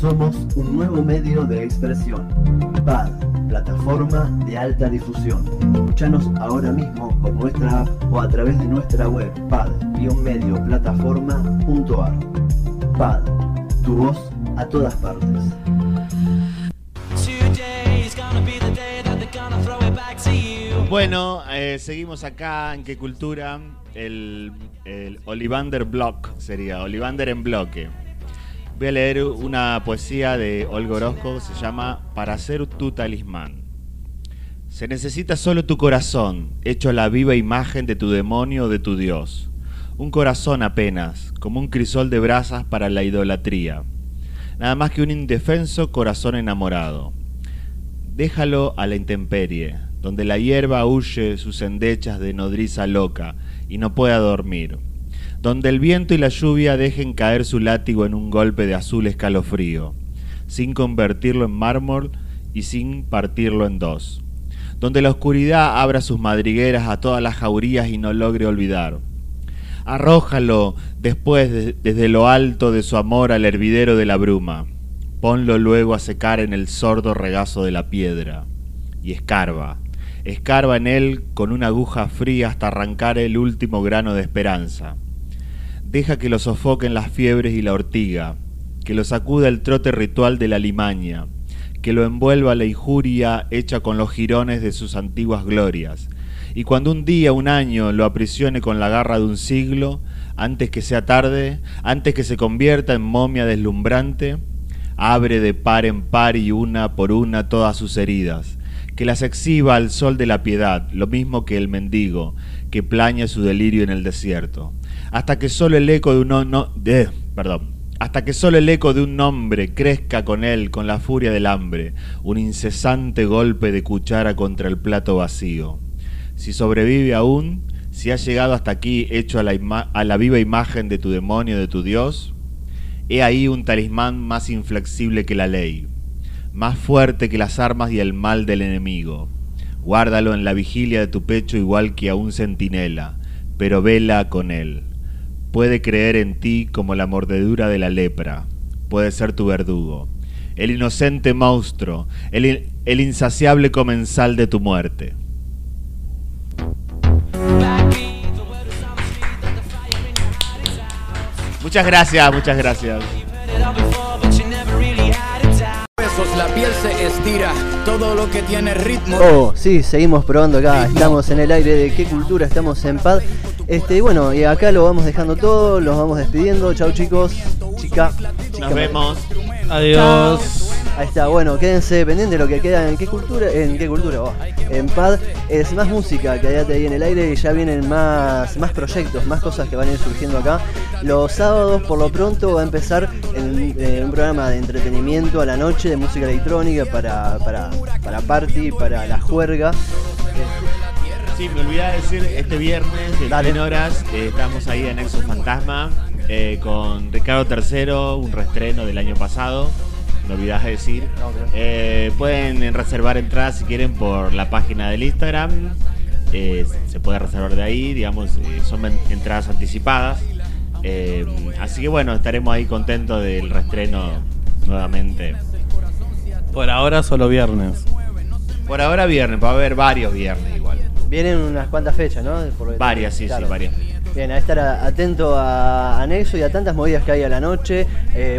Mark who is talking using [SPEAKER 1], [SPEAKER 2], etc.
[SPEAKER 1] Somos un nuevo medio de expresión. PAD, plataforma de alta difusión. Escuchanos ahora mismo por nuestra app o a través de nuestra web pad-medioplataforma.ar. PAD, tu voz a todas partes.
[SPEAKER 2] Bueno, eh, seguimos acá en qué cultura. El, el Olivander Block sería, Olivander en bloque. Voy a leer una poesía de Olga Orozco, se llama Para ser tu talismán. Se necesita solo tu corazón, hecho la viva imagen de tu demonio o de tu Dios. Un corazón apenas, como un crisol de brasas para la idolatría. Nada más que un indefenso corazón enamorado. Déjalo a la intemperie, donde la hierba huye sus endechas de nodriza loca y no pueda dormir, donde el viento y la lluvia dejen caer su látigo en un golpe de azul escalofrío, sin convertirlo en mármol y sin partirlo en dos, donde la oscuridad abra sus madrigueras a todas las jaurías y no logre olvidar. Arrójalo después desde lo alto de su amor al hervidero de la bruma, ponlo luego a secar en el sordo regazo de la piedra, y escarba, escarba en él con una aguja fría hasta arrancar el último grano de esperanza. Deja que lo sofoquen las fiebres y la ortiga, que lo sacuda el trote ritual de la limaña, que lo envuelva la injuria hecha con los jirones de sus antiguas glorias, y cuando un día, un año, lo aprisione con la garra de un siglo, antes que sea tarde, antes que se convierta en momia deslumbrante, abre de par en par y una por una todas sus heridas, que las exhiba al sol de la piedad, lo mismo que el mendigo, que plaña su delirio en el desierto, hasta que solo el eco de un no, perdón, hasta que solo el eco de un nombre crezca con él, con la furia del hambre, un incesante golpe de cuchara contra el plato vacío. Si sobrevive aún, si ha llegado hasta aquí hecho a la, a la viva imagen de tu demonio, de tu Dios, he ahí un talismán más inflexible que la ley, más fuerte que las armas y el mal del enemigo. Guárdalo en la vigilia de tu pecho igual que a un centinela, pero vela con él. Puede creer en ti como la mordedura de la lepra, puede ser tu verdugo, el inocente monstruo, el, el insaciable comensal de tu muerte. Muchas gracias, muchas gracias
[SPEAKER 3] la piel se estira, todo lo que tiene ritmo.
[SPEAKER 1] Oh, sí, seguimos probando acá, estamos en el aire de qué cultura, estamos en paz. Este, bueno, y acá lo vamos dejando todo, los vamos despidiendo. Chau chicos, chica,
[SPEAKER 2] Nos vemos.
[SPEAKER 4] Adiós.
[SPEAKER 1] Ahí está, bueno, quédense pendientes de lo que queda en qué cultura, en qué cultura, oh, en PAD. Es más música, quédate ahí en el aire y ya vienen más, más proyectos, más cosas que van a ir surgiendo acá. Los sábados, por lo pronto, va a empezar eh, un programa de entretenimiento a la noche de música electrónica para, para, para party, para la juerga.
[SPEAKER 2] Sí, me olvidé de decir, este viernes de Dale. horas eh, estamos ahí en Exo Fantasma eh, con Ricardo III, un reestreno del año pasado me olvidas de decir. Eh, pueden reservar entradas si quieren por la página del Instagram. Eh, se puede reservar de ahí, digamos, eh, son entradas anticipadas. así que bueno, estaremos ahí contentos del reestreno nuevamente.
[SPEAKER 4] Por ahora solo viernes.
[SPEAKER 2] Por ahora viernes, va a haber varios viernes igual.
[SPEAKER 1] Vienen unas cuantas fechas, ¿no?
[SPEAKER 2] varias, sí, sí, varias.
[SPEAKER 1] Bien, a estar atento a Anexo y a tantas movidas que hay a la noche. Eh,